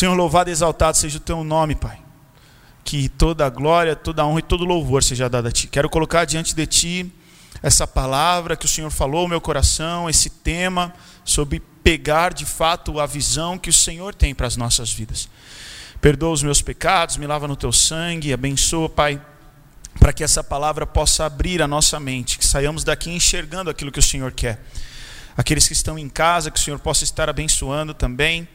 Senhor, louvado e exaltado seja o teu nome, Pai. Que toda a glória, toda a honra e todo louvor seja dado a ti. Quero colocar diante de ti essa palavra que o Senhor falou no meu coração, esse tema sobre pegar de fato a visão que o Senhor tem para as nossas vidas. Perdoa os meus pecados, me lava no teu sangue, abençoa, Pai, para que essa palavra possa abrir a nossa mente, que saiamos daqui enxergando aquilo que o Senhor quer. Aqueles que estão em casa, que o Senhor possa estar abençoando também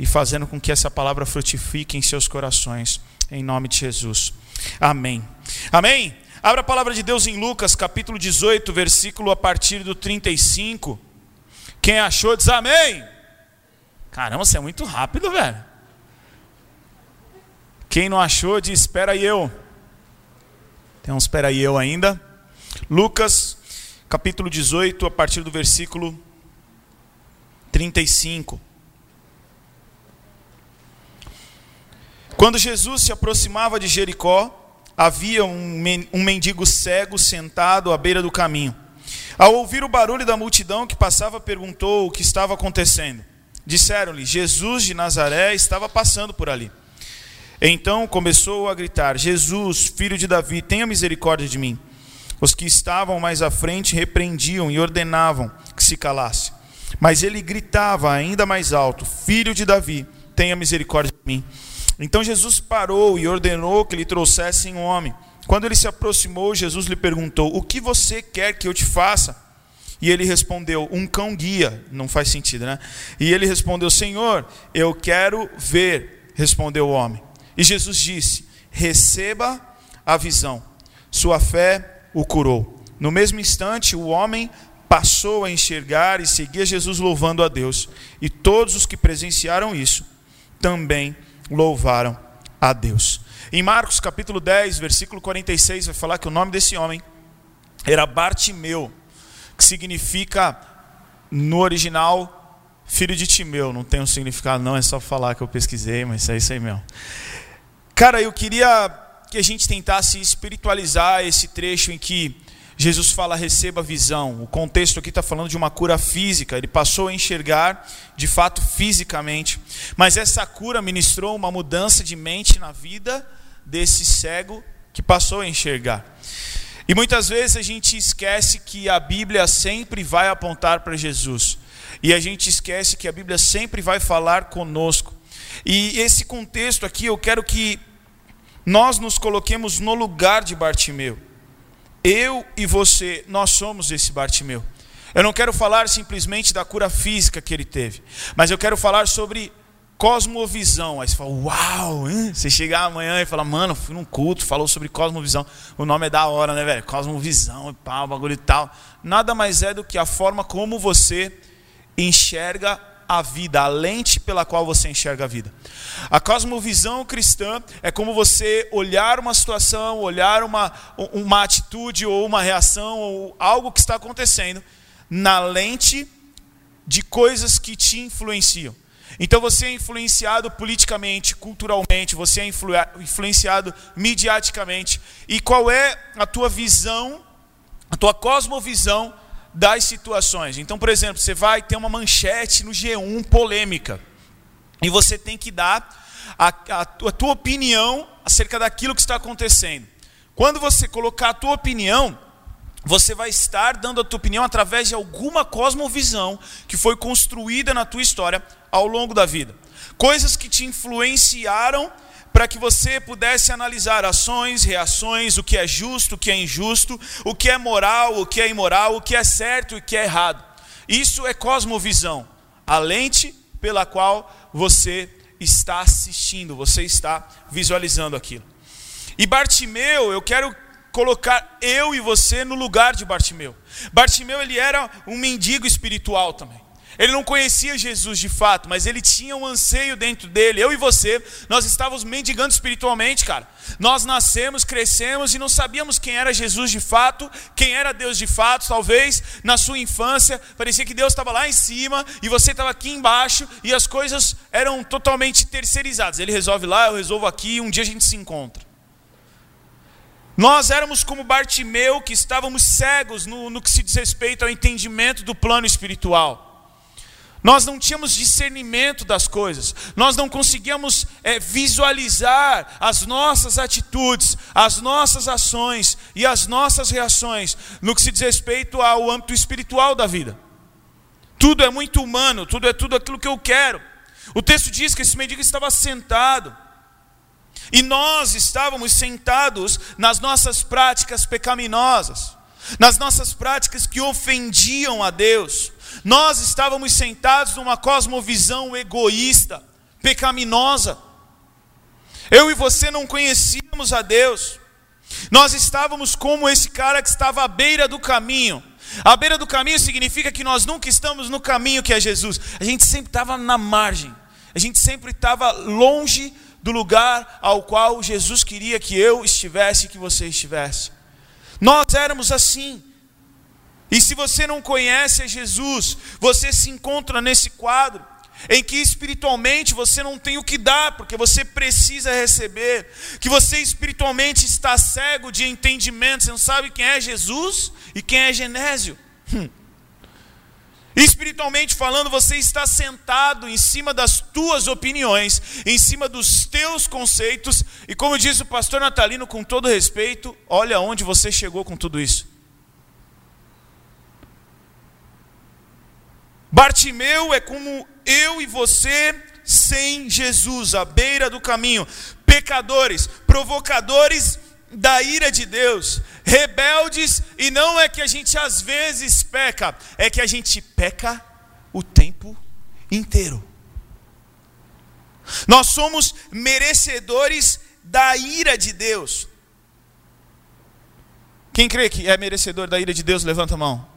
e fazendo com que essa palavra frutifique em seus corações, em nome de Jesus. Amém. Amém. Abra a palavra de Deus em Lucas, capítulo 18, versículo a partir do 35. Quem achou diz amém. Caramba, você é muito rápido, velho. Quem não achou diz espera aí eu. Tem um espera aí eu ainda. Lucas, capítulo 18, a partir do versículo 35. Quando Jesus se aproximava de Jericó, havia um mendigo cego sentado à beira do caminho. Ao ouvir o barulho da multidão que passava, perguntou o que estava acontecendo. Disseram-lhe: Jesus de Nazaré estava passando por ali. Então começou a gritar: Jesus, filho de Davi, tenha misericórdia de mim. Os que estavam mais à frente repreendiam e ordenavam que se calasse. Mas ele gritava ainda mais alto: Filho de Davi, tenha misericórdia de mim. Então Jesus parou e ordenou que lhe trouxessem um homem. Quando ele se aproximou, Jesus lhe perguntou: O que você quer que eu te faça? E ele respondeu: Um cão guia. Não faz sentido, né? E ele respondeu: Senhor, eu quero ver. Respondeu o homem. E Jesus disse: Receba a visão. Sua fé o curou. No mesmo instante, o homem passou a enxergar e seguia Jesus louvando a Deus. E todos os que presenciaram isso também louvaram a Deus. Em Marcos capítulo 10, versículo 46, vai falar que o nome desse homem era Bartimeu, que significa no original filho de Timeu. Não tem um significado, não, é só falar que eu pesquisei, mas é isso aí mesmo. Cara, eu queria que a gente tentasse espiritualizar esse trecho em que Jesus fala receba visão. O contexto aqui está falando de uma cura física. Ele passou a enxergar de fato fisicamente. Mas essa cura ministrou uma mudança de mente na vida desse cego que passou a enxergar. E muitas vezes a gente esquece que a Bíblia sempre vai apontar para Jesus. E a gente esquece que a Bíblia sempre vai falar conosco. E esse contexto aqui eu quero que nós nos coloquemos no lugar de Bartimeu. Eu e você, nós somos esse Bartimeu. Eu não quero falar simplesmente da cura física que ele teve, mas eu quero falar sobre cosmovisão. Aí você fala, uau! Hein? Você chega amanhã e fala, mano, fui num culto, falou sobre cosmovisão. O nome é da hora, né, velho? Cosmovisão, pá, bagulho e tal. Nada mais é do que a forma como você enxerga a vida, a lente pela qual você enxerga a vida. A cosmovisão cristã é como você olhar uma situação, olhar uma, uma atitude ou uma reação ou algo que está acontecendo na lente de coisas que te influenciam. Então você é influenciado politicamente, culturalmente, você é influenciado midiaticamente. E qual é a tua visão, a tua cosmovisão das situações. Então, por exemplo, você vai ter uma manchete no G1 polêmica. E você tem que dar a, a, a tua opinião acerca daquilo que está acontecendo. Quando você colocar a tua opinião, você vai estar dando a tua opinião através de alguma cosmovisão que foi construída na tua história ao longo da vida. Coisas que te influenciaram para que você pudesse analisar ações, reações, o que é justo, o que é injusto, o que é moral, o que é imoral, o que é certo e o que é errado. Isso é cosmovisão, a lente pela qual você está assistindo, você está visualizando aquilo. E Bartimeu, eu quero colocar eu e você no lugar de Bartimeu. Bartimeu ele era um mendigo espiritual também. Ele não conhecia Jesus de fato, mas ele tinha um anseio dentro dele. Eu e você, nós estávamos mendigando espiritualmente, cara. Nós nascemos, crescemos e não sabíamos quem era Jesus de fato, quem era Deus de fato. Talvez na sua infância parecia que Deus estava lá em cima e você estava aqui embaixo e as coisas eram totalmente terceirizadas. Ele resolve lá, eu resolvo aqui, e um dia a gente se encontra. Nós éramos como Bartimeu, que estávamos cegos no, no que se diz respeito ao entendimento do plano espiritual. Nós não tínhamos discernimento das coisas, nós não conseguíamos é, visualizar as nossas atitudes, as nossas ações e as nossas reações no que se diz respeito ao âmbito espiritual da vida. Tudo é muito humano, tudo é tudo aquilo que eu quero. O texto diz que esse mendigo estava sentado, e nós estávamos sentados nas nossas práticas pecaminosas, nas nossas práticas que ofendiam a Deus. Nós estávamos sentados numa cosmovisão egoísta, pecaminosa. Eu e você não conhecíamos a Deus. Nós estávamos como esse cara que estava à beira do caminho. À beira do caminho significa que nós nunca estamos no caminho que é Jesus. A gente sempre estava na margem. A gente sempre estava longe do lugar ao qual Jesus queria que eu estivesse e que você estivesse. Nós éramos assim. E se você não conhece a Jesus, você se encontra nesse quadro em que espiritualmente você não tem o que dar, porque você precisa receber, que você espiritualmente está cego de entendimento, você não sabe quem é Jesus e quem é Genésio. Hum. Espiritualmente falando, você está sentado em cima das tuas opiniões, em cima dos teus conceitos, e como diz o pastor Natalino, com todo respeito, olha onde você chegou com tudo isso. Bartimeu é como eu e você sem Jesus, à beira do caminho, pecadores, provocadores da ira de Deus, rebeldes, e não é que a gente às vezes peca, é que a gente peca o tempo inteiro. Nós somos merecedores da ira de Deus. Quem crê que é merecedor da ira de Deus, levanta a mão.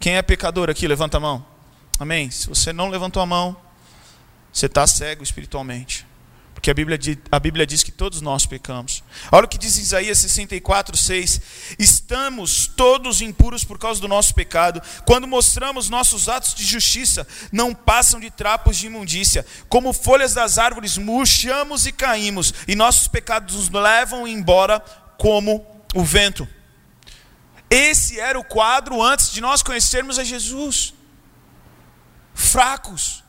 Quem é pecador aqui, levanta a mão. Amém? Se você não levantou a mão, você está cego espiritualmente. Porque a Bíblia, a Bíblia diz que todos nós pecamos. Olha o que diz Isaías 64, 6. Estamos todos impuros por causa do nosso pecado. Quando mostramos nossos atos de justiça, não passam de trapos de imundícia. Como folhas das árvores, murchamos e caímos. E nossos pecados nos levam embora como o vento. Esse era o quadro antes de nós conhecermos a Jesus fracos,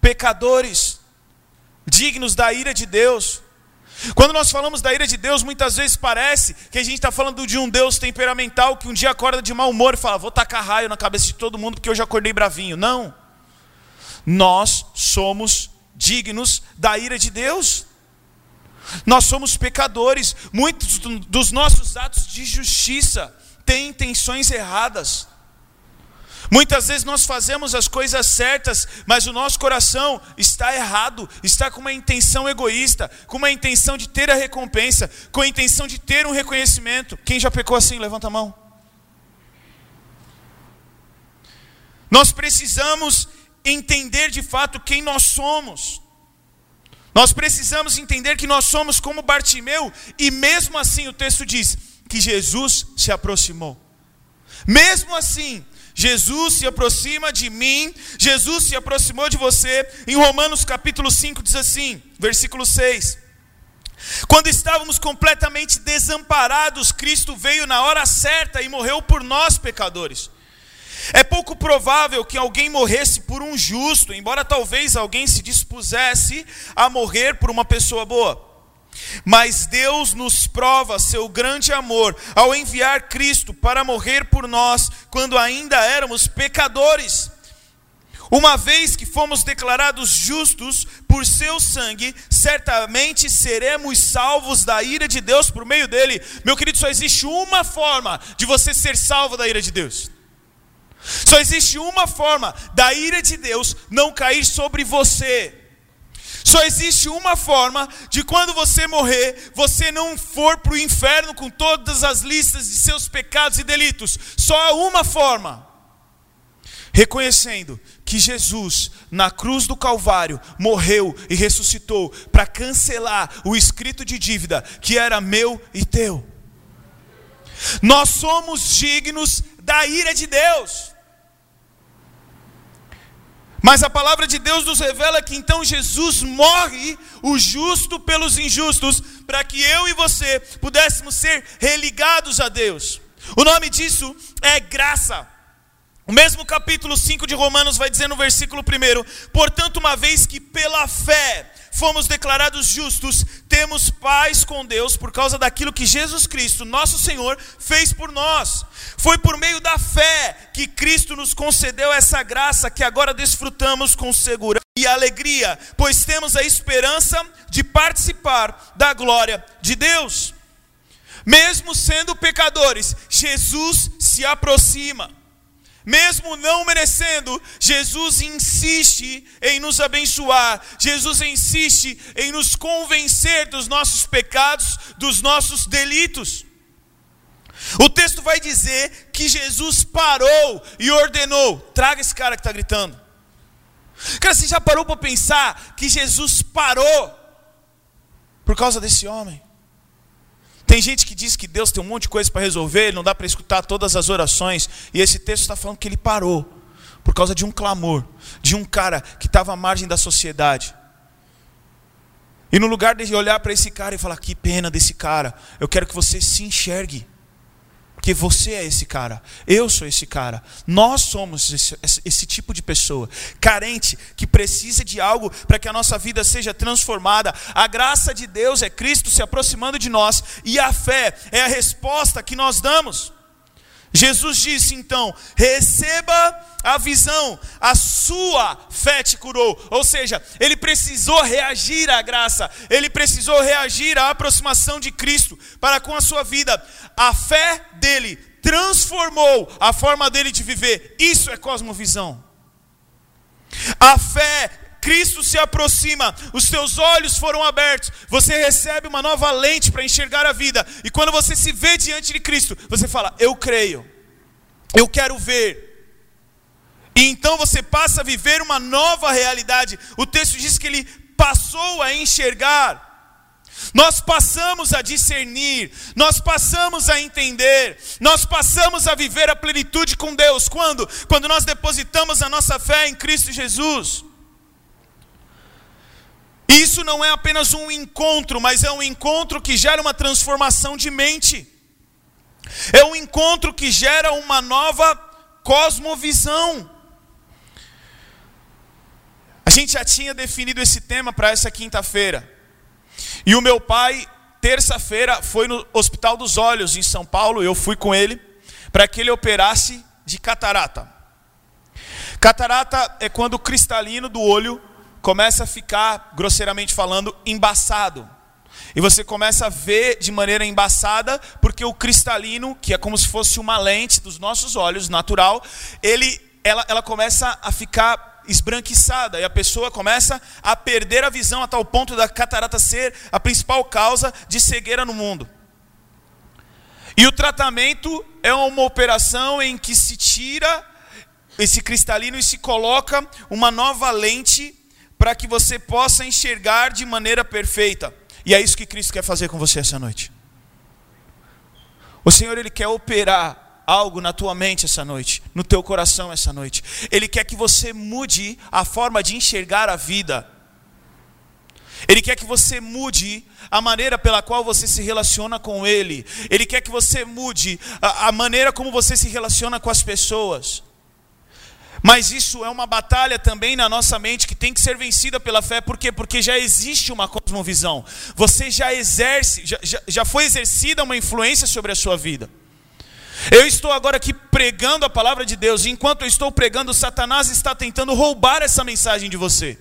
pecadores, dignos da ira de Deus. Quando nós falamos da ira de Deus, muitas vezes parece que a gente está falando de um Deus temperamental que um dia acorda de mau humor e fala: Vou tacar raio na cabeça de todo mundo porque eu já acordei bravinho. Não. Nós somos dignos da ira de Deus. Nós somos pecadores. Muitos dos nossos atos de justiça têm intenções erradas. Muitas vezes nós fazemos as coisas certas, mas o nosso coração está errado, está com uma intenção egoísta, com uma intenção de ter a recompensa, com a intenção de ter um reconhecimento. Quem já pecou assim, levanta a mão. Nós precisamos entender de fato quem nós somos. Nós precisamos entender que nós somos como Bartimeu, e mesmo assim o texto diz que Jesus se aproximou. Mesmo assim, Jesus se aproxima de mim, Jesus se aproximou de você. Em Romanos capítulo 5 diz assim, versículo 6. Quando estávamos completamente desamparados, Cristo veio na hora certa e morreu por nós, pecadores. É pouco provável que alguém morresse por um justo, embora talvez alguém se dispusesse a morrer por uma pessoa boa. Mas Deus nos prova seu grande amor ao enviar Cristo para morrer por nós quando ainda éramos pecadores. Uma vez que fomos declarados justos por seu sangue, certamente seremos salvos da ira de Deus por meio dele. Meu querido, só existe uma forma de você ser salvo da ira de Deus. Só existe uma forma da ira de Deus não cair sobre você. Só existe uma forma de quando você morrer, você não for para o inferno com todas as listas de seus pecados e delitos. Só uma forma. Reconhecendo que Jesus, na cruz do Calvário, morreu e ressuscitou para cancelar o escrito de dívida que era meu e teu. Nós somos dignos da ira de Deus. Mas a palavra de Deus nos revela que então Jesus morre o justo pelos injustos, para que eu e você pudéssemos ser religados a Deus. O nome disso é graça. O mesmo capítulo 5 de Romanos vai dizer no versículo 1: Portanto, uma vez que pela fé fomos declarados justos, temos paz com Deus por causa daquilo que Jesus Cristo, nosso Senhor, fez por nós. Foi por meio da fé que Cristo nos concedeu essa graça que agora desfrutamos com segurança e alegria, pois temos a esperança de participar da glória de Deus. Mesmo sendo pecadores, Jesus se aproxima. Mesmo não merecendo, Jesus insiste em nos abençoar, Jesus insiste em nos convencer dos nossos pecados, dos nossos delitos. O texto vai dizer que Jesus parou e ordenou: traga esse cara que está gritando. Cara, você já parou para pensar que Jesus parou por causa desse homem? Tem gente que diz que Deus tem um monte de coisa para resolver, não dá para escutar todas as orações. E esse texto está falando que ele parou por causa de um clamor, de um cara que estava à margem da sociedade. E no lugar de olhar para esse cara e falar: que pena desse cara, eu quero que você se enxergue. Porque você é esse cara, eu sou esse cara, nós somos esse, esse tipo de pessoa, carente, que precisa de algo para que a nossa vida seja transformada. A graça de Deus é Cristo se aproximando de nós, e a fé é a resposta que nós damos. Jesus disse então: receba a visão, a sua fé te curou. Ou seja, ele precisou reagir à graça, ele precisou reagir à aproximação de Cristo para com a sua vida. A fé dele transformou a forma dele de viver. Isso é cosmovisão. A fé Cristo se aproxima, os teus olhos foram abertos, você recebe uma nova lente para enxergar a vida, e quando você se vê diante de Cristo, você fala: Eu creio, eu quero ver. E então você passa a viver uma nova realidade. O texto diz que ele passou a enxergar. Nós passamos a discernir, nós passamos a entender, nós passamos a viver a plenitude com Deus. Quando? Quando nós depositamos a nossa fé em Cristo Jesus. Isso não é apenas um encontro, mas é um encontro que gera uma transformação de mente. É um encontro que gera uma nova cosmovisão. A gente já tinha definido esse tema para essa quinta-feira. E o meu pai, terça-feira, foi no Hospital dos Olhos, em São Paulo. Eu fui com ele para que ele operasse de catarata. Catarata é quando o cristalino do olho começa a ficar, grosseiramente falando, embaçado. E você começa a ver de maneira embaçada, porque o cristalino, que é como se fosse uma lente dos nossos olhos, natural, ele, ela, ela começa a ficar esbranquiçada e a pessoa começa a perder a visão a tal ponto da catarata ser a principal causa de cegueira no mundo. E o tratamento é uma operação em que se tira esse cristalino e se coloca uma nova lente para que você possa enxergar de maneira perfeita. E é isso que Cristo quer fazer com você essa noite. O Senhor ele quer operar algo na tua mente essa noite, no teu coração essa noite. Ele quer que você mude a forma de enxergar a vida. Ele quer que você mude a maneira pela qual você se relaciona com Ele. Ele quer que você mude a, a maneira como você se relaciona com as pessoas. Mas isso é uma batalha também na nossa mente que tem que ser vencida pela fé, por quê? Porque já existe uma cosmovisão. Você já exerce, já, já, já foi exercida uma influência sobre a sua vida. Eu estou agora aqui pregando a palavra de Deus, e enquanto eu estou pregando, Satanás está tentando roubar essa mensagem de você.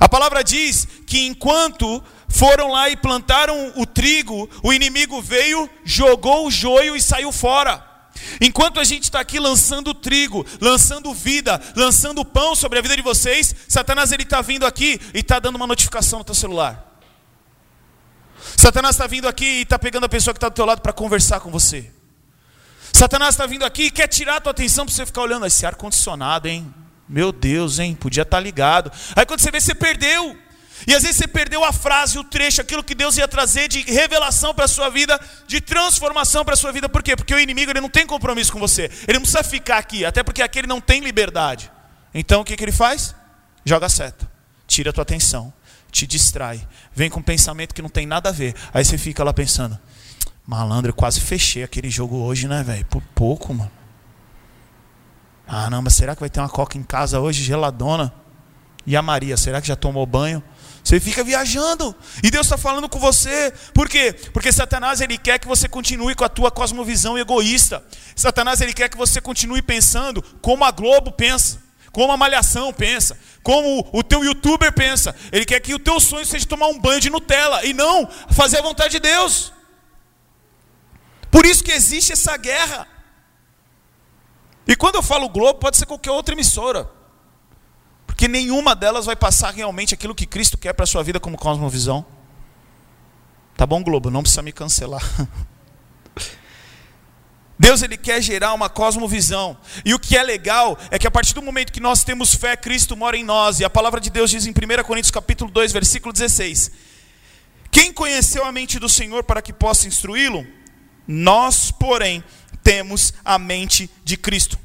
A palavra diz que enquanto foram lá e plantaram o trigo, o inimigo veio, jogou o joio e saiu fora. Enquanto a gente está aqui lançando trigo, lançando vida, lançando pão sobre a vida de vocês, Satanás ele está vindo aqui e está dando uma notificação no teu celular. Satanás está vindo aqui e está pegando a pessoa que está do teu lado para conversar com você. Satanás está vindo aqui e quer tirar a tua atenção para você ficar olhando esse ar condicionado, hein? Meu Deus, hein? Podia estar tá ligado. Aí quando você vê, você perdeu. E às vezes você perdeu a frase, o trecho, aquilo que Deus ia trazer de revelação para a sua vida, de transformação para a sua vida. Por quê? Porque o inimigo ele não tem compromisso com você. Ele não precisa ficar aqui, até porque aquele não tem liberdade. Então o que, que ele faz? Joga seta, tira a tua atenção, te distrai, vem com um pensamento que não tem nada a ver. Aí você fica lá pensando, malandro, eu quase fechei aquele jogo hoje, né, velho? Por pouco, mano. Ah, não, mas será que vai ter uma coca em casa hoje, geladona? E a Maria, será que já tomou banho? Você fica viajando. E Deus está falando com você. Por quê? Porque Satanás ele quer que você continue com a tua cosmovisão egoísta. Satanás ele quer que você continue pensando como a Globo pensa, como a Malhação pensa, como o teu youtuber pensa. Ele quer que o teu sonho seja tomar um banho de Nutella e não fazer a vontade de Deus. Por isso que existe essa guerra. E quando eu falo Globo, pode ser qualquer outra emissora. Porque nenhuma delas vai passar realmente aquilo que Cristo quer para a sua vida como cosmovisão. Tá bom, Globo? Não precisa me cancelar. Deus ele quer gerar uma cosmovisão. E o que é legal é que a partir do momento que nós temos fé, Cristo mora em nós. E a palavra de Deus diz em 1 Coríntios capítulo 2, versículo 16: Quem conheceu a mente do Senhor para que possa instruí-lo? Nós, porém, temos a mente de Cristo.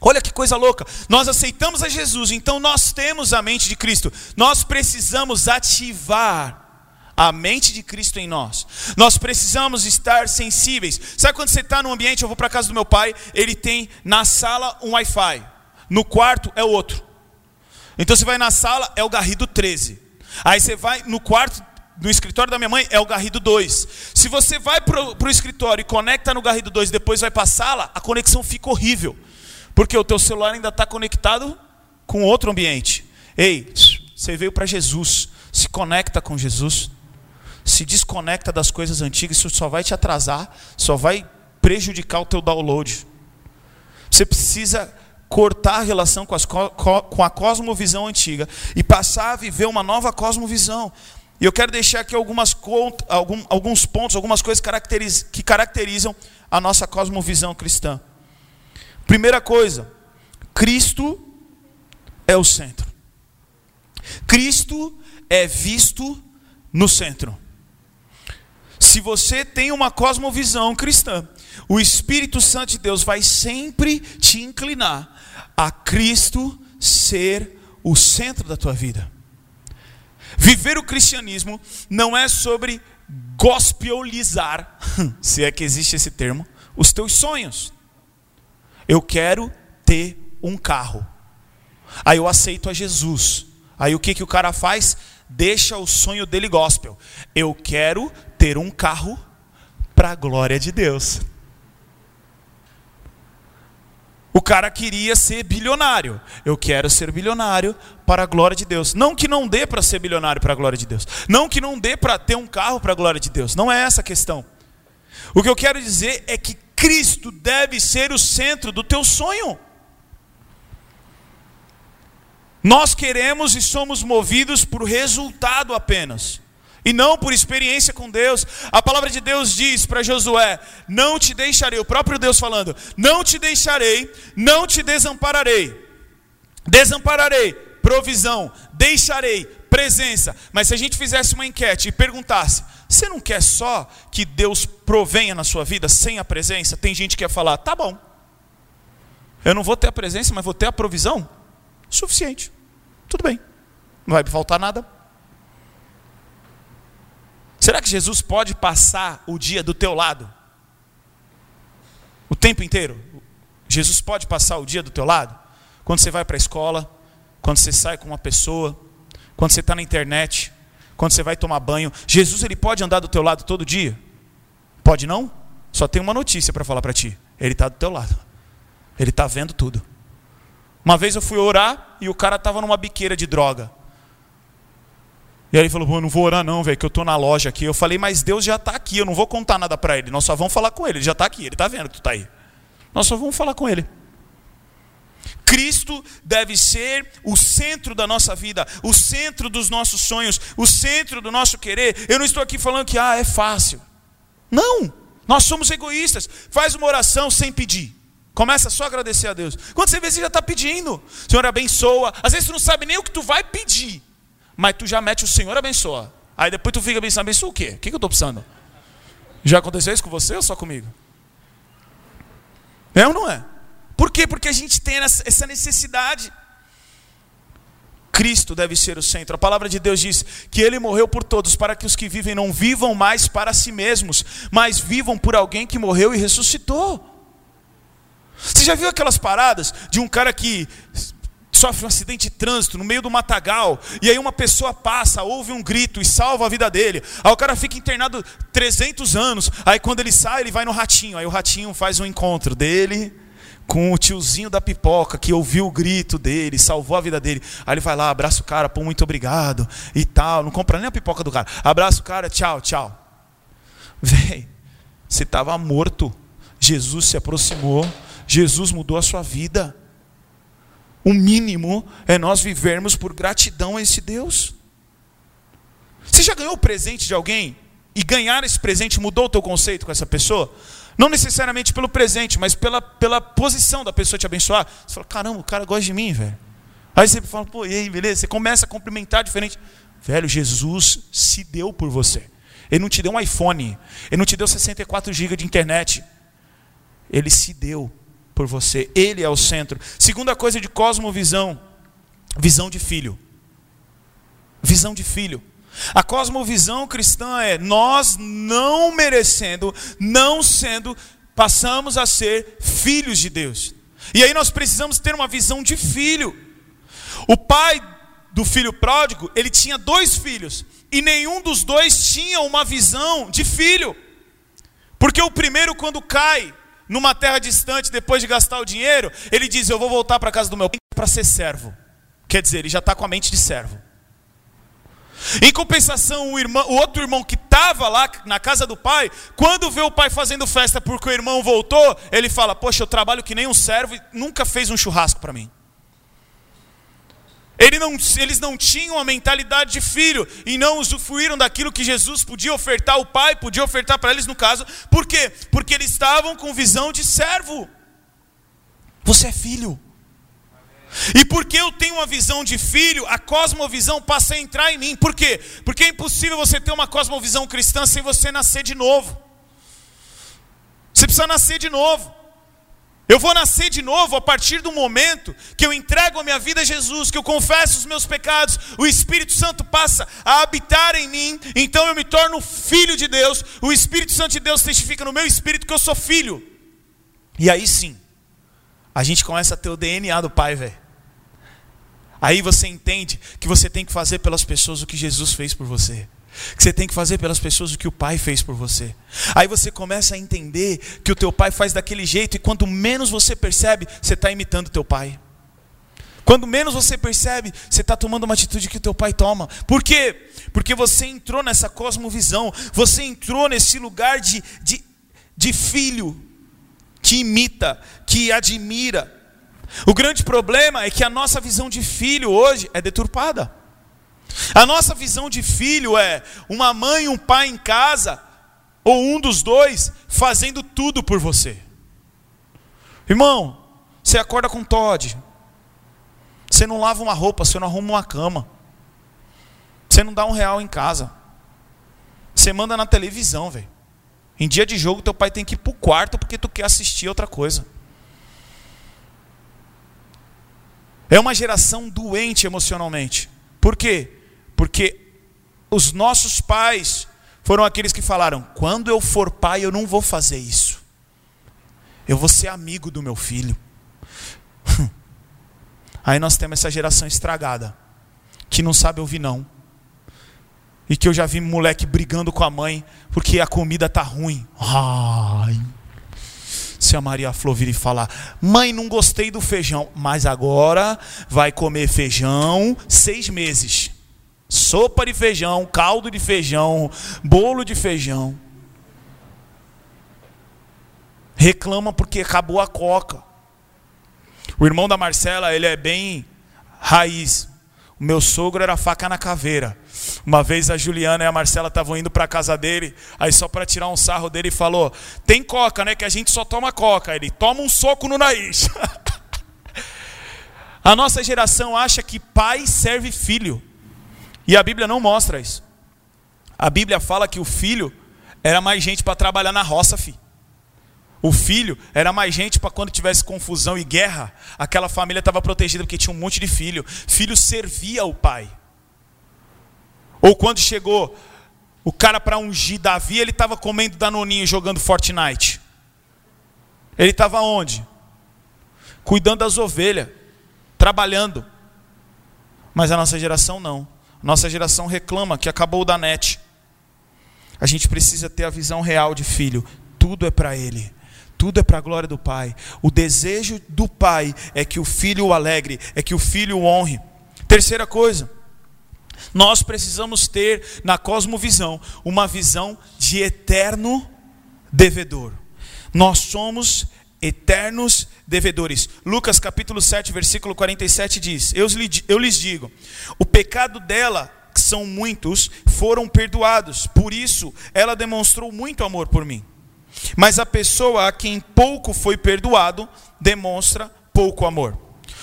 Olha que coisa louca. Nós aceitamos a Jesus, então nós temos a mente de Cristo. Nós precisamos ativar a mente de Cristo em nós. Nós precisamos estar sensíveis. Sabe quando você está num ambiente, eu vou para casa do meu pai, ele tem na sala um Wi-Fi, no quarto é outro. Então você vai na sala, é o Garrido 13. Aí você vai no quarto, no escritório da minha mãe, é o Garrido 2. Se você vai para o escritório e conecta no Garrido 2 depois vai para a sala, a conexão fica horrível. Porque o teu celular ainda está conectado com outro ambiente. Ei, você veio para Jesus, se conecta com Jesus, se desconecta das coisas antigas, isso só vai te atrasar, só vai prejudicar o teu download. Você precisa cortar a relação com, com a cosmovisão antiga e passar a viver uma nova cosmovisão. E eu quero deixar aqui algumas, alguns pontos, algumas coisas que caracterizam a nossa cosmovisão cristã. Primeira coisa, Cristo é o centro. Cristo é visto no centro. Se você tem uma cosmovisão cristã, o Espírito Santo de Deus vai sempre te inclinar a Cristo ser o centro da tua vida. Viver o cristianismo não é sobre gospelizar, se é que existe esse termo, os teus sonhos. Eu quero ter um carro. Aí eu aceito a Jesus. Aí o que, que o cara faz? Deixa o sonho dele gospel. Eu quero ter um carro para a glória de Deus. O cara queria ser bilionário. Eu quero ser bilionário para a glória de Deus. Não que não dê para ser bilionário para a glória de Deus. Não que não dê para ter um carro para a glória de Deus. Não é essa a questão. O que eu quero dizer é que Cristo deve ser o centro do teu sonho. Nós queremos e somos movidos por resultado apenas, e não por experiência com Deus. A palavra de Deus diz para Josué: Não te deixarei, o próprio Deus falando: Não te deixarei, não te desampararei. Desampararei, provisão, deixarei, presença. Mas se a gente fizesse uma enquete e perguntasse: você não quer só que Deus provenha na sua vida sem a presença? Tem gente que ia falar: tá bom, eu não vou ter a presença, mas vou ter a provisão? Suficiente, tudo bem, não vai faltar nada. Será que Jesus pode passar o dia do teu lado? O tempo inteiro? Jesus pode passar o dia do teu lado? Quando você vai para a escola, quando você sai com uma pessoa, quando você está na internet, quando você vai tomar banho. Jesus ele pode andar do teu lado todo dia? Pode não? Só tem uma notícia para falar para ti. Ele está do teu lado. Ele está vendo tudo. Uma vez eu fui orar e o cara estava numa biqueira de droga. E aí ele falou: "Eu não vou orar não, velho, que eu estou na loja aqui". Eu falei: "Mas Deus já está aqui, eu não vou contar nada para ele. Nós só vamos falar com ele. Ele já está aqui, ele está vendo que tu está aí. Nós só vamos falar com ele". Cristo deve ser o centro da nossa vida, o centro dos nossos sonhos, o centro do nosso querer. Eu não estou aqui falando que ah, é fácil. Não, nós somos egoístas. Faz uma oração sem pedir. Começa só a agradecer a Deus. Quando você vê, você já está pedindo. Senhor abençoa. Às vezes você não sabe nem o que tu vai pedir. Mas tu já mete o Senhor abençoa. Aí depois tu fica pensando, abençoa o quê? O que eu estou precisando? Já aconteceu isso com você ou só comigo? É ou não é? Por quê? Porque a gente tem essa necessidade. Cristo deve ser o centro. A palavra de Deus diz que ele morreu por todos, para que os que vivem não vivam mais para si mesmos, mas vivam por alguém que morreu e ressuscitou. Você já viu aquelas paradas de um cara que sofre um acidente de trânsito no meio do matagal, e aí uma pessoa passa, ouve um grito e salva a vida dele. Aí o cara fica internado 300 anos, aí quando ele sai, ele vai no ratinho, aí o ratinho faz um encontro dele com o tiozinho da pipoca que ouviu o grito dele, salvou a vida dele. Aí ele vai lá, abraça o cara, pô, muito obrigado e tal, não compra nem a pipoca do cara. Abraça o cara, tchau, tchau. Vem, você estava morto. Jesus se aproximou, Jesus mudou a sua vida. O mínimo é nós vivermos por gratidão a esse Deus. Você já ganhou o presente de alguém e ganhar esse presente mudou o teu conceito com essa pessoa? Não necessariamente pelo presente, mas pela, pela posição da pessoa te abençoar. Você fala, caramba, o cara gosta de mim, velho. Aí você fala, pô, e aí, beleza? Você começa a cumprimentar diferente. Velho, Jesus se deu por você. Ele não te deu um iPhone. Ele não te deu 64 GB de internet. Ele se deu por você. Ele é o centro. Segunda coisa de cosmovisão, visão de filho. Visão de filho. A cosmovisão cristã é nós não merecendo, não sendo, passamos a ser filhos de Deus. E aí nós precisamos ter uma visão de filho. O pai do filho pródigo, ele tinha dois filhos, e nenhum dos dois tinha uma visão de filho. Porque o primeiro, quando cai, numa terra distante, depois de gastar o dinheiro, ele diz: Eu vou voltar para casa do meu pai para ser servo. Quer dizer, ele já está com a mente de servo. Em compensação, o, irmão, o outro irmão que estava lá na casa do pai, quando vê o pai fazendo festa porque o irmão voltou, ele fala: Poxa, eu trabalho que nem um servo e nunca fez um churrasco para mim. Ele não, eles não tinham a mentalidade de filho e não usufruíram daquilo que Jesus podia ofertar ao Pai, podia ofertar para eles no caso. Por quê? Porque eles estavam com visão de servo. Você é filho. E porque eu tenho uma visão de filho, a cosmovisão passa a entrar em mim. Por quê? Porque é impossível você ter uma cosmovisão cristã sem você nascer de novo. Você precisa nascer de novo. Eu vou nascer de novo a partir do momento que eu entrego a minha vida a Jesus, que eu confesso os meus pecados, o Espírito Santo passa a habitar em mim, então eu me torno filho de Deus, o Espírito Santo de Deus testifica no meu espírito que eu sou filho. E aí sim, a gente começa a ter o DNA do Pai, velho. Aí você entende que você tem que fazer pelas pessoas o que Jesus fez por você que você tem que fazer pelas pessoas o que o pai fez por você. Aí você começa a entender que o teu pai faz daquele jeito e quanto menos você percebe, você está imitando o teu pai. Quando menos você percebe, você está tomando uma atitude que o teu pai toma. Por quê? Porque você entrou nessa cosmovisão, você entrou nesse lugar de, de, de filho que imita, que admira. O grande problema é que a nossa visão de filho hoje é deturpada. A nossa visão de filho é uma mãe e um pai em casa, ou um dos dois, fazendo tudo por você. Irmão, você acorda com Todd, você não lava uma roupa, você não arruma uma cama, você não dá um real em casa, você manda na televisão, velho. Em dia de jogo, teu pai tem que ir pro quarto porque tu quer assistir outra coisa. É uma geração doente emocionalmente. Por quê? Porque os nossos pais foram aqueles que falaram: quando eu for pai, eu não vou fazer isso. Eu vou ser amigo do meu filho. Aí nós temos essa geração estragada, que não sabe ouvir não. E que eu já vi moleque brigando com a mãe porque a comida tá ruim. Ai. Se a Maria Flor vir e falar, mãe, não gostei do feijão, mas agora vai comer feijão seis meses sopa de feijão, caldo de feijão, bolo de feijão. Reclama porque acabou a coca. O irmão da Marcela, ele é bem raiz. Meu sogro era faca na caveira. Uma vez a Juliana e a Marcela estavam indo para a casa dele, aí só para tirar um sarro dele falou: "Tem coca, né? Que a gente só toma coca". Ele toma um soco no nariz. a nossa geração acha que pai serve filho. E a Bíblia não mostra isso. A Bíblia fala que o filho era mais gente para trabalhar na roça, fi. O filho era mais gente para quando tivesse confusão e guerra, aquela família estava protegida porque tinha um monte de filho. Filho servia ao pai. Ou quando chegou o cara para ungir Davi, ele estava comendo danoninho jogando Fortnite. Ele estava onde? cuidando das ovelhas, trabalhando. Mas a nossa geração não. Nossa geração reclama que acabou o da net. A gente precisa ter a visão real de filho. Tudo é para ele. Tudo é para a glória do Pai. O desejo do Pai é que o filho o alegre, é que o filho o honre. Terceira coisa, nós precisamos ter na cosmovisão uma visão de eterno devedor. Nós somos eternos devedores. Lucas capítulo 7, versículo 47 diz: Eu, eu lhes digo, o pecado dela, que são muitos, foram perdoados, por isso ela demonstrou muito amor por mim. Mas a pessoa a quem pouco foi perdoado, demonstra pouco amor.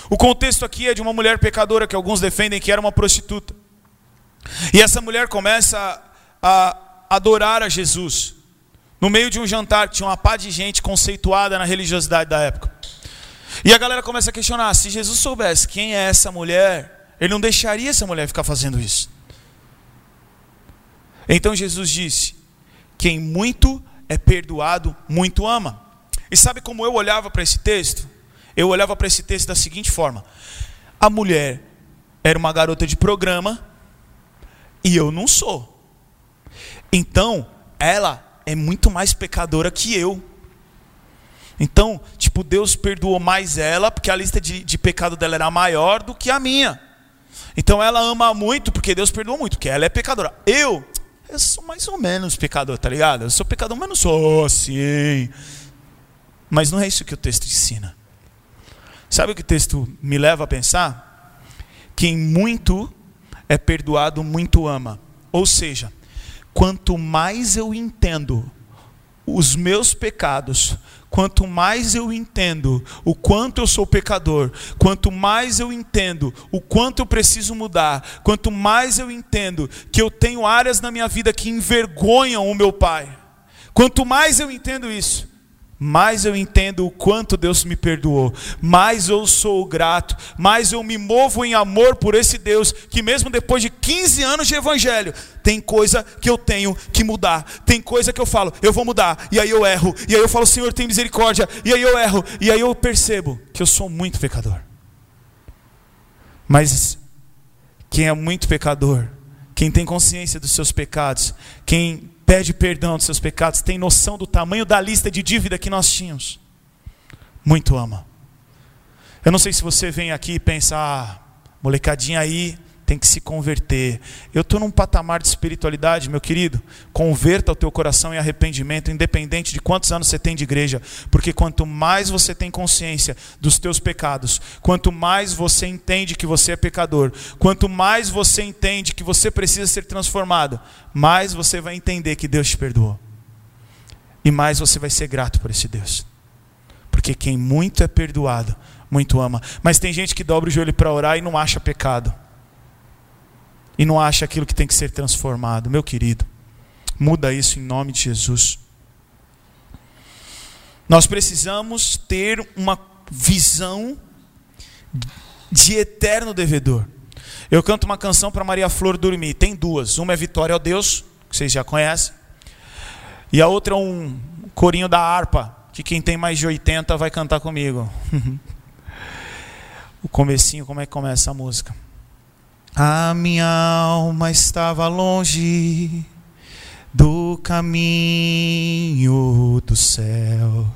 O contexto aqui é de uma mulher pecadora que alguns defendem que era uma prostituta. E essa mulher começa a adorar a Jesus. No meio de um jantar tinha uma pá de gente conceituada na religiosidade da época. E a galera começa a questionar: se Jesus soubesse quem é essa mulher, ele não deixaria essa mulher ficar fazendo isso. Então Jesus disse: quem muito é perdoado, muito ama. E sabe como eu olhava para esse texto? Eu olhava para esse texto da seguinte forma: a mulher era uma garota de programa e eu não sou. Então, ela é muito mais pecadora que eu. Então, tipo, Deus perdoou mais ela, porque a lista de, de pecado dela era maior do que a minha. Então ela ama muito, porque Deus perdoou muito, porque ela é pecadora. Eu, eu sou mais ou menos pecador, tá ligado? Eu sou pecador, mas não sou assim. Mas não é isso que o texto ensina. Sabe o que o texto me leva a pensar? Quem muito é perdoado, muito ama. Ou seja, quanto mais eu entendo os meus pecados, quanto mais eu entendo o quanto eu sou pecador, quanto mais eu entendo o quanto eu preciso mudar, quanto mais eu entendo que eu tenho áreas na minha vida que envergonham o meu Pai, quanto mais eu entendo isso, mais eu entendo o quanto Deus me perdoou, mais eu sou grato, mais eu me movo em amor por esse Deus, que mesmo depois de 15 anos de evangelho, tem coisa que eu tenho que mudar, tem coisa que eu falo, eu vou mudar, e aí eu erro, e aí eu falo, Senhor, tem misericórdia, e aí eu erro, e aí eu percebo que eu sou muito pecador. Mas quem é muito pecador, quem tem consciência dos seus pecados, quem pede perdão dos seus pecados, tem noção do tamanho da lista de dívida que nós tínhamos, muito ama. Eu não sei se você vem aqui e pensa, ah, molecadinha aí tem que se converter. Eu estou num patamar de espiritualidade, meu querido. Converta o teu coração em arrependimento, independente de quantos anos você tem de igreja, porque quanto mais você tem consciência dos teus pecados, quanto mais você entende que você é pecador, quanto mais você entende que você precisa ser transformado, mais você vai entender que Deus te perdoou. E mais você vai ser grato por esse Deus. Porque quem muito é perdoado, muito ama. Mas tem gente que dobra o joelho para orar e não acha pecado e não acha aquilo que tem que ser transformado. Meu querido, muda isso em nome de Jesus. Nós precisamos ter uma visão de eterno devedor. Eu canto uma canção para Maria Flor dormir. Tem duas. Uma é Vitória ao Deus, que vocês já conhecem. E a outra é um corinho da harpa, que quem tem mais de 80 vai cantar comigo. o comecinho, como é que começa a música? A minha alma estava longe do caminho do céu.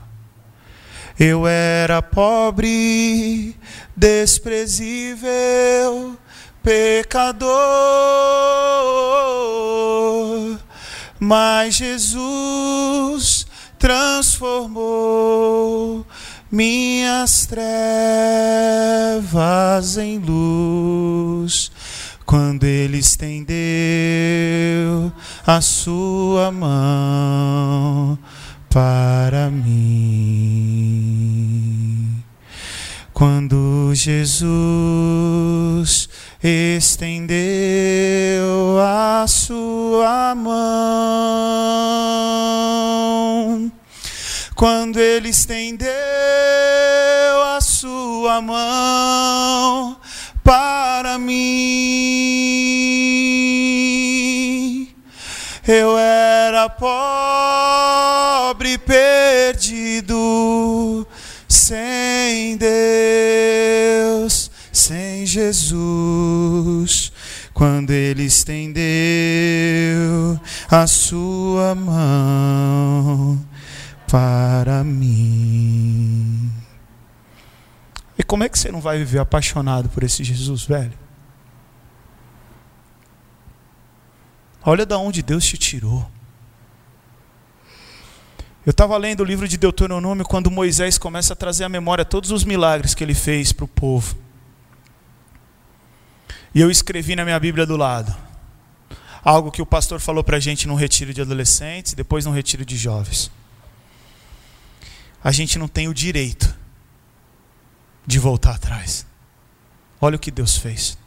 Eu era pobre, desprezível, pecador, mas Jesus transformou minhas trevas em luz quando ele estendeu a sua mão para mim. Quando Jesus estendeu a sua mão, quando ele estendeu a sua mão para mim. Eu era pobre, perdido, sem Deus, sem Jesus, quando Ele estendeu a sua mão para mim. E como é que você não vai viver apaixonado por esse Jesus, velho? Olha da onde Deus te tirou. Eu estava lendo o livro de Deuteronômio quando Moisés começa a trazer à memória todos os milagres que ele fez para o povo. E eu escrevi na minha Bíblia do lado. Algo que o pastor falou para a gente num retiro de adolescentes, depois num retiro de jovens. A gente não tem o direito de voltar atrás. Olha o que Deus fez.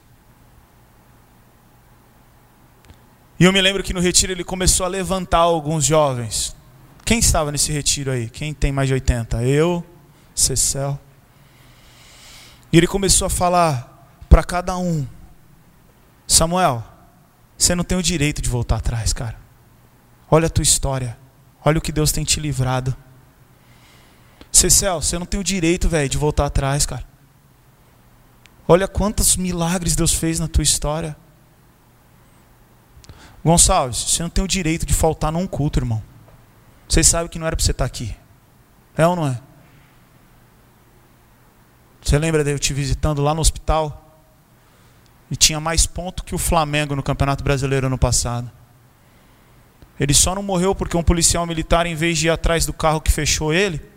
E eu me lembro que no retiro ele começou a levantar alguns jovens. Quem estava nesse retiro aí? Quem tem mais de 80? Eu, Cecel. E ele começou a falar para cada um: Samuel, você não tem o direito de voltar atrás, cara. Olha a tua história. Olha o que Deus tem te livrado. Cecel, você não tem o direito, velho, de voltar atrás, cara. Olha quantos milagres Deus fez na tua história. Gonçalves, você não tem o direito de faltar num culto, irmão. Vocês sabem que não era para você estar aqui. É ou não é? Você lembra de eu te visitando lá no hospital? E tinha mais ponto que o Flamengo no Campeonato Brasileiro ano passado. Ele só não morreu porque um policial militar, em vez de ir atrás do carro que fechou ele,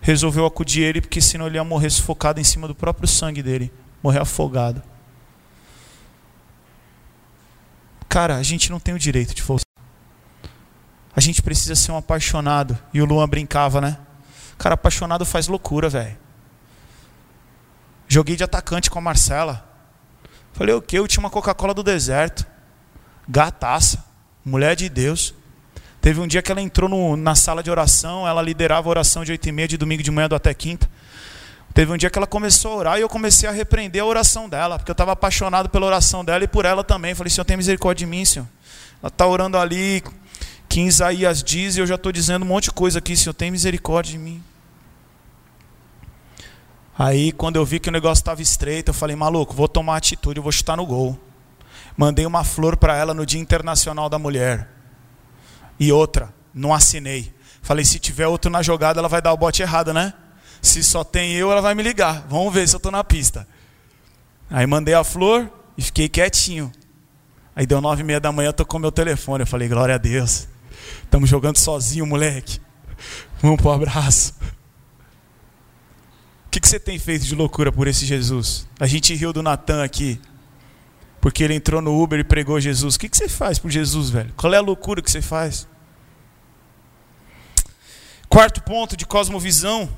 resolveu acudir ele, porque senão ele ia morrer sufocado em cima do próprio sangue dele morrer afogado. Cara, a gente não tem o direito de forçar. A gente precisa ser um apaixonado. E o Luan brincava, né? Cara, apaixonado faz loucura, velho. Joguei de atacante com a Marcela. Falei, o quê? Eu tinha uma Coca-Cola do deserto. Gataça. Mulher de Deus. Teve um dia que ela entrou no, na sala de oração, ela liderava a oração de oito e meia de domingo de manhã do até quinta. Teve um dia que ela começou a orar e eu comecei a repreender a oração dela, porque eu estava apaixonado pela oração dela e por ela também. Falei, Senhor, tem misericórdia de mim, Senhor. Ela está orando ali, que Isaías diz, e eu já estou dizendo um monte de coisa aqui, Senhor, tem misericórdia de mim. Aí, quando eu vi que o negócio estava estreito, eu falei, maluco, vou tomar atitude, eu vou chutar no gol. Mandei uma flor para ela no Dia Internacional da Mulher. E outra, não assinei. Falei, se tiver outro na jogada, ela vai dar o bote errado, né? Se só tem eu, ela vai me ligar. Vamos ver se eu estou na pista. Aí mandei a flor e fiquei quietinho. Aí deu nove e meia da manhã, tocou meu telefone. Eu falei, glória a Deus. Estamos jogando sozinho, moleque. Vamos pro abraço. O que, que você tem feito de loucura por esse Jesus? A gente riu do Natan aqui. Porque ele entrou no Uber e pregou Jesus. O que, você faz por Jesus, velho? Qual é a loucura que você faz? Quarto ponto de cosmovisão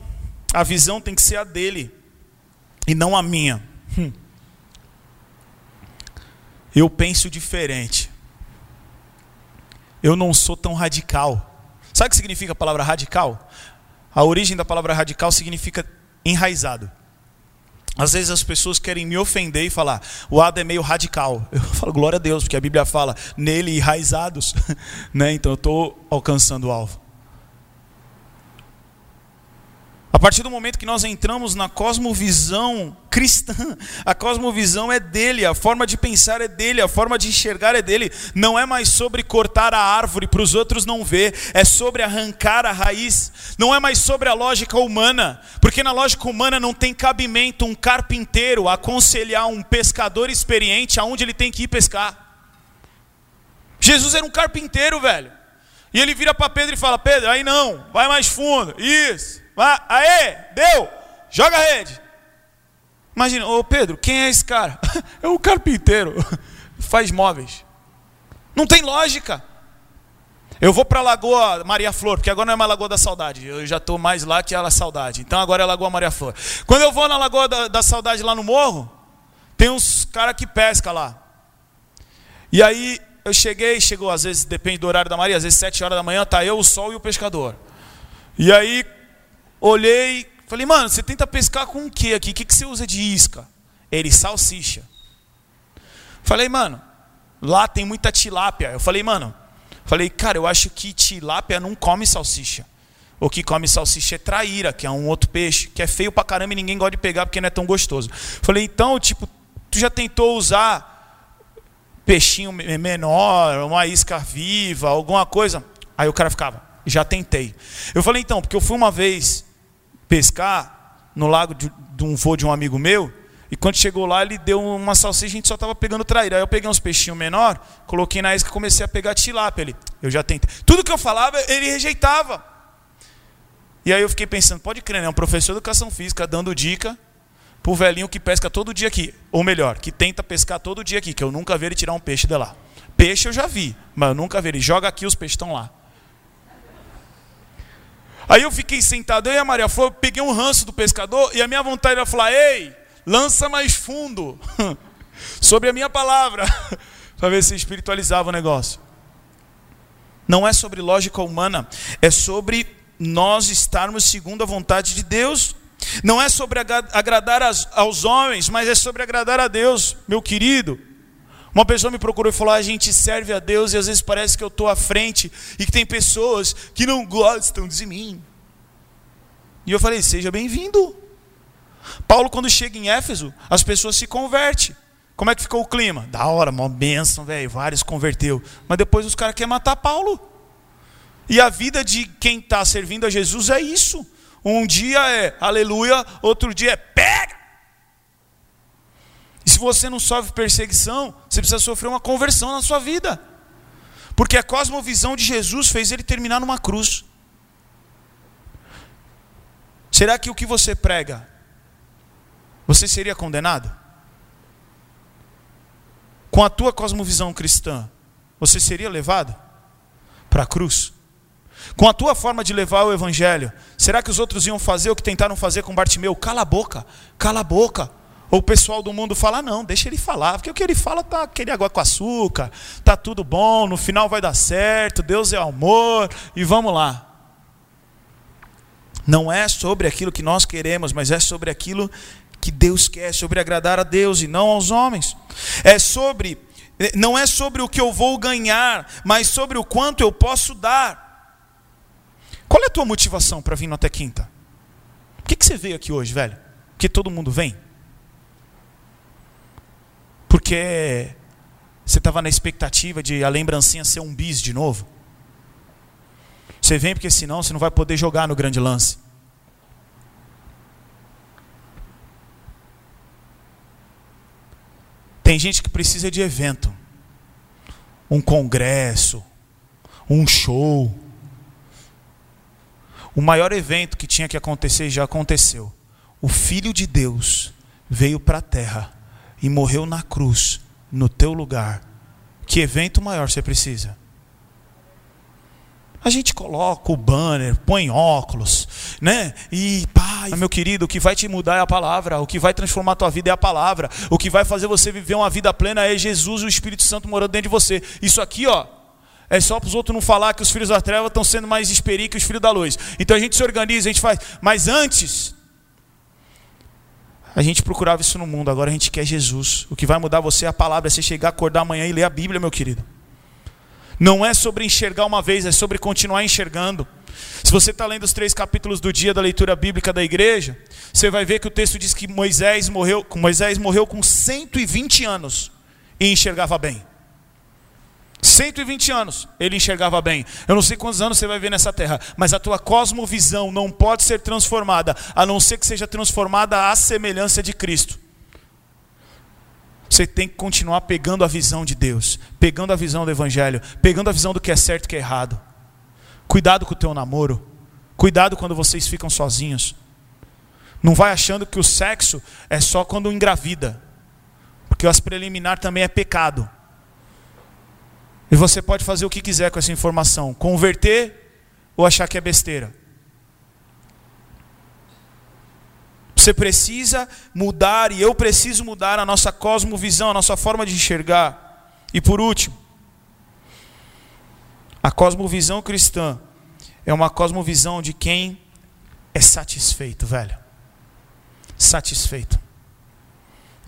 a visão tem que ser a dele e não a minha. Hum. Eu penso diferente. Eu não sou tão radical. Sabe o que significa a palavra radical? A origem da palavra radical significa enraizado. Às vezes as pessoas querem me ofender e falar, o Ada é meio radical. Eu falo, glória a Deus, porque a Bíblia fala, nele enraizados. né? Então eu estou alcançando o alvo. A partir do momento que nós entramos na cosmovisão cristã, a cosmovisão é dele, a forma de pensar é dele, a forma de enxergar é dele. Não é mais sobre cortar a árvore para os outros não ver, é sobre arrancar a raiz. Não é mais sobre a lógica humana, porque na lógica humana não tem cabimento um carpinteiro aconselhar um pescador experiente aonde ele tem que ir pescar. Jesus era um carpinteiro, velho. E ele vira para Pedro e fala: Pedro, aí não, vai mais fundo. Isso. Vai, aê, deu, joga a rede. Imagina, ô Pedro, quem é esse cara? é o carpinteiro, faz móveis. Não tem lógica. Eu vou para a Lagoa Maria Flor, porque agora não é mais Lagoa da Saudade. Eu já estou mais lá que a Saudade. Então agora é Lagoa Maria Flor. Quando eu vou na Lagoa da, da Saudade lá no morro, tem uns caras que pesca lá. E aí eu cheguei, chegou às vezes, depende do horário da Maria, às vezes sete horas da manhã, tá eu, o sol e o pescador. E aí Olhei, falei, mano, você tenta pescar com o que aqui? O que, que você usa de isca? Ele, salsicha. Falei, mano, lá tem muita tilápia. Eu falei, mano, falei, cara, eu acho que tilápia não come salsicha. O que come salsicha é traíra, que é um outro peixe, que é feio pra caramba e ninguém gosta de pegar porque não é tão gostoso. Falei, então, tipo, tu já tentou usar peixinho menor, uma isca viva, alguma coisa? Aí o cara ficava, já tentei. Eu falei, então, porque eu fui uma vez pescar no lago de, de um voo de um amigo meu, e quando chegou lá, ele deu uma salsicha, a gente só estava pegando traíra. Aí eu peguei uns peixinhos menor, coloquei na isca e comecei a pegar tilápia. Ele, eu já tentei. Tudo que eu falava, ele rejeitava. E aí eu fiquei pensando, pode crer, né? Um professor de educação física dando dica pro velhinho que pesca todo dia aqui. Ou melhor, que tenta pescar todo dia aqui, que eu nunca vi ele tirar um peixe de lá. Peixe eu já vi, mas eu nunca vi ele. Joga aqui, os peixes estão lá. Aí eu fiquei sentado, eu e a Maria Flor, peguei um ranço do pescador, e a minha vontade era falar, ei, lança mais fundo sobre a minha palavra, para ver se espiritualizava o negócio. Não é sobre lógica humana, é sobre nós estarmos segundo a vontade de Deus. Não é sobre agradar aos homens, mas é sobre agradar a Deus, meu querido. Uma pessoa me procurou e falou: ah, a gente serve a Deus e às vezes parece que eu estou à frente e que tem pessoas que não gostam de mim. E eu falei: seja bem-vindo. Paulo, quando chega em Éfeso, as pessoas se convertem. Como é que ficou o clima? Da hora, uma bênção, velho. Vários converteu. Mas depois os caras querem matar Paulo. E a vida de quem está servindo a Jesus é isso. Um dia é aleluia, outro dia é pega. E se você não sofre perseguição, você precisa sofrer uma conversão na sua vida. Porque a cosmovisão de Jesus fez ele terminar numa cruz. Será que o que você prega, você seria condenado? Com a tua cosmovisão cristã, você seria levado para a cruz? Com a tua forma de levar o evangelho, será que os outros iam fazer o que tentaram fazer com Bartimeu? Cala a boca, cala a boca. Ou o pessoal do mundo fala, não, deixa ele falar, porque o que ele fala tá aquele água com açúcar, tá tudo bom, no final vai dar certo, Deus é amor, e vamos lá. Não é sobre aquilo que nós queremos, mas é sobre aquilo que Deus quer, sobre agradar a Deus e não aos homens. É sobre não é sobre o que eu vou ganhar, mas sobre o quanto eu posso dar. Qual é a tua motivação para vir até quinta? Por que, que você veio aqui hoje, velho? Porque todo mundo vem? Porque você estava na expectativa de a lembrancinha ser um bis de novo? Você vem porque senão você não vai poder jogar no grande lance. Tem gente que precisa de evento, um congresso, um show. O maior evento que tinha que acontecer já aconteceu. O Filho de Deus veio para a terra e morreu na cruz, no teu lugar. Que evento maior você precisa? A gente coloca o banner, põe óculos, né? E pai, meu querido, o que vai te mudar é a palavra, o que vai transformar a tua vida é a palavra, o que vai fazer você viver uma vida plena é Jesus e o Espírito Santo morando dentro de você. Isso aqui, ó, é só para os outros não falar que os filhos da treva estão sendo mais esperi que os filhos da luz. Então a gente se organiza, a gente faz. Mas antes, a gente procurava isso no mundo, agora a gente quer Jesus. O que vai mudar você é a palavra, é você chegar, acordar amanhã e ler a Bíblia, meu querido. Não é sobre enxergar uma vez, é sobre continuar enxergando. Se você está lendo os três capítulos do dia da leitura bíblica da igreja, você vai ver que o texto diz que Moisés morreu, Moisés morreu com 120 anos e enxergava bem. 120 anos ele enxergava bem. Eu não sei quantos anos você vai ver nessa terra, mas a tua cosmovisão não pode ser transformada, a não ser que seja transformada à semelhança de Cristo. Você tem que continuar pegando a visão de Deus, pegando a visão do Evangelho, pegando a visão do que é certo e que é errado. Cuidado com o teu namoro. Cuidado quando vocês ficam sozinhos. Não vai achando que o sexo é só quando engravida. Porque as preliminar também é pecado. E você pode fazer o que quiser com essa informação: converter ou achar que é besteira. Você precisa mudar, e eu preciso mudar a nossa cosmovisão, a nossa forma de enxergar. E por último, a cosmovisão cristã é uma cosmovisão de quem é satisfeito, velho. Satisfeito.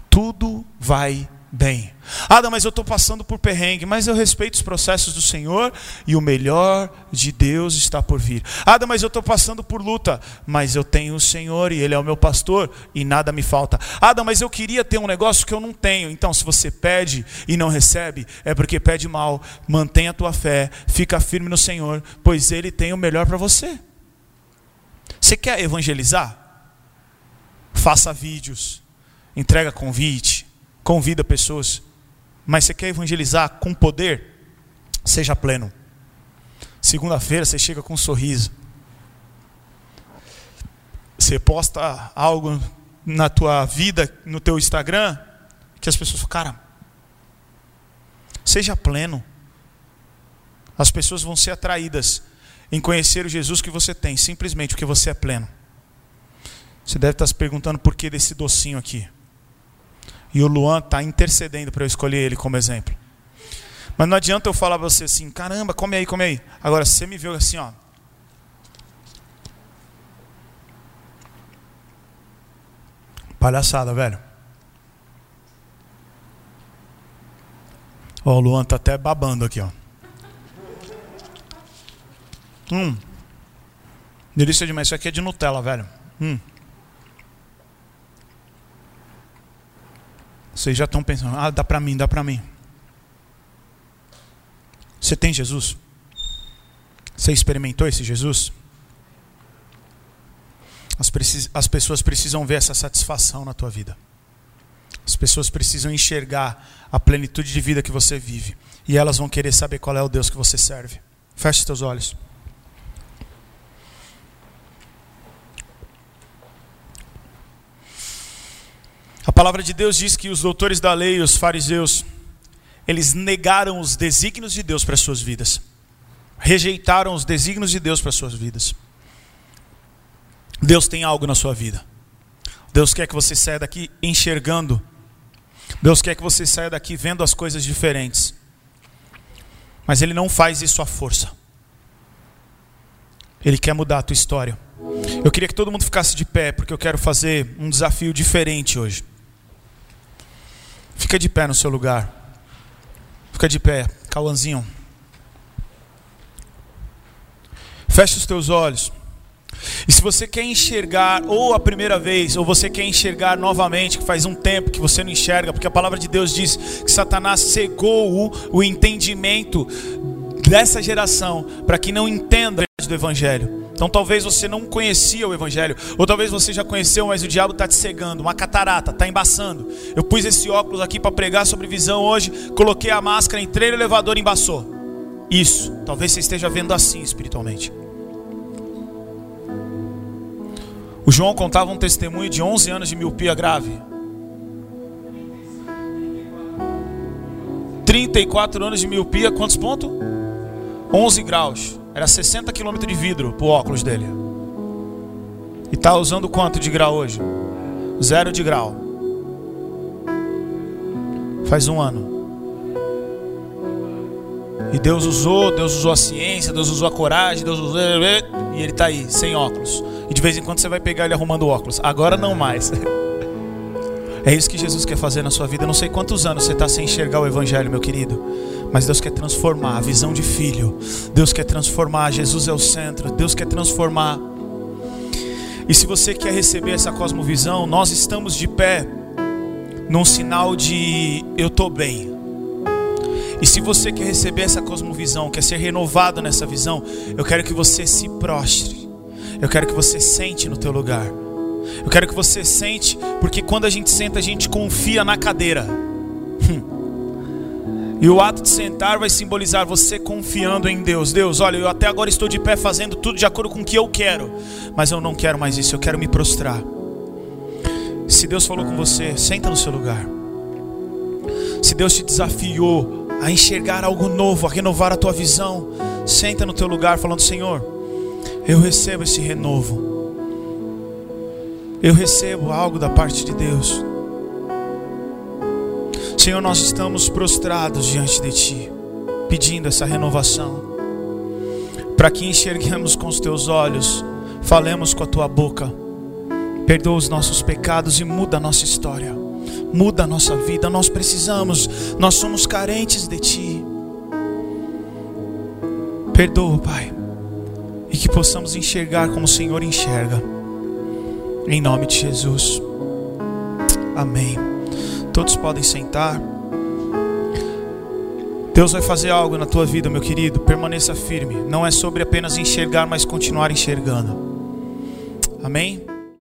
Tudo vai bem. Ada, mas eu estou passando por perrengue, mas eu respeito os processos do Senhor e o melhor de Deus está por vir. Ada, mas eu estou passando por luta, mas eu tenho o Senhor e Ele é o meu pastor e nada me falta. Ada, mas eu queria ter um negócio que eu não tenho. Então, se você pede e não recebe, é porque pede mal. Mantenha a tua fé, fica firme no Senhor, pois Ele tem o melhor para você. Você quer evangelizar? Faça vídeos, entrega convite, convida pessoas mas você quer evangelizar com poder? Seja pleno. Segunda-feira você chega com um sorriso. Você posta algo na tua vida, no teu Instagram, que as pessoas falam, cara, seja pleno. As pessoas vão ser atraídas em conhecer o Jesus que você tem, simplesmente porque você é pleno. Você deve estar se perguntando por que desse docinho aqui. E o Luan está intercedendo para eu escolher ele como exemplo. Mas não adianta eu falar para você assim, caramba, come aí, come aí. Agora, você me viu assim, ó. Palhaçada, velho. Ó, o Luan tá até babando aqui, ó. Hum. Delícia demais. Isso aqui é de Nutella, velho. Hum. Vocês já estão pensando, ah, dá para mim, dá para mim. Você tem Jesus? Você experimentou esse Jesus? As, as, pessoas precisam ver essa satisfação na tua vida. As pessoas precisam enxergar a plenitude de vida que você vive. E elas vão querer saber qual é o Deus que você serve. Feche os teus olhos. A palavra de Deus diz que os doutores da lei, os fariseus, eles negaram os desígnios de Deus para as suas vidas. Rejeitaram os desígnios de Deus para as suas vidas. Deus tem algo na sua vida. Deus quer que você saia daqui enxergando. Deus quer que você saia daqui vendo as coisas diferentes. Mas Ele não faz isso à força. Ele quer mudar a tua história. Eu queria que todo mundo ficasse de pé, porque eu quero fazer um desafio diferente hoje. Fica de pé no seu lugar. Fica de pé, Cauãzinho. Feche os teus olhos. E se você quer enxergar, ou a primeira vez, ou você quer enxergar novamente, que faz um tempo que você não enxerga, porque a palavra de Deus diz que Satanás cegou o, o entendimento dessa geração, para que não entenda do Evangelho. Então talvez você não conhecia o Evangelho, ou talvez você já conheceu, mas o diabo está te cegando, uma catarata, está embaçando. Eu pus esse óculos aqui para pregar sobre visão hoje, coloquei a máscara, entrei no elevador e embaçou. Isso, talvez você esteja vendo assim espiritualmente. O João contava um testemunho de 11 anos de miopia grave. 34 anos de miopia, quantos pontos? 11 graus. Era 60 km de vidro pro óculos dele. E tá usando quanto de grau hoje? Zero de grau. Faz um ano. E Deus usou, Deus usou a ciência, Deus usou a coragem, Deus usou. E ele está aí, sem óculos. E de vez em quando você vai pegar ele arrumando óculos. Agora não mais. É isso que Jesus quer fazer na sua vida. Eu não sei quantos anos você está sem enxergar o Evangelho, meu querido. Mas Deus quer transformar a visão de filho. Deus quer transformar. Jesus é o centro. Deus quer transformar. E se você quer receber essa cosmovisão, nós estamos de pé num sinal de eu estou bem. E se você quer receber essa cosmovisão, quer ser renovado nessa visão, eu quero que você se prostre. Eu quero que você sente no teu lugar. Eu quero que você sente, porque quando a gente senta, a gente confia na cadeira. E o ato de sentar vai simbolizar você confiando em Deus. Deus, olha, eu até agora estou de pé fazendo tudo de acordo com o que eu quero, mas eu não quero mais isso, eu quero me prostrar. Se Deus falou com você, senta no seu lugar. Se Deus te desafiou a enxergar algo novo, a renovar a tua visão, senta no teu lugar falando: Senhor, eu recebo esse renovo. Eu recebo algo da parte de Deus. Senhor, nós estamos prostrados diante de Ti, pedindo essa renovação, para que enxerguemos com os Teus olhos, falemos com a Tua boca, perdoa os nossos pecados e muda a nossa história. Muda a nossa vida, nós precisamos, nós somos carentes de Ti. Perdoa, Pai, e que possamos enxergar como o Senhor enxerga, em nome de Jesus. Amém. Todos podem sentar. Deus vai fazer algo na tua vida, meu querido. Permaneça firme. Não é sobre apenas enxergar, mas continuar enxergando. Amém?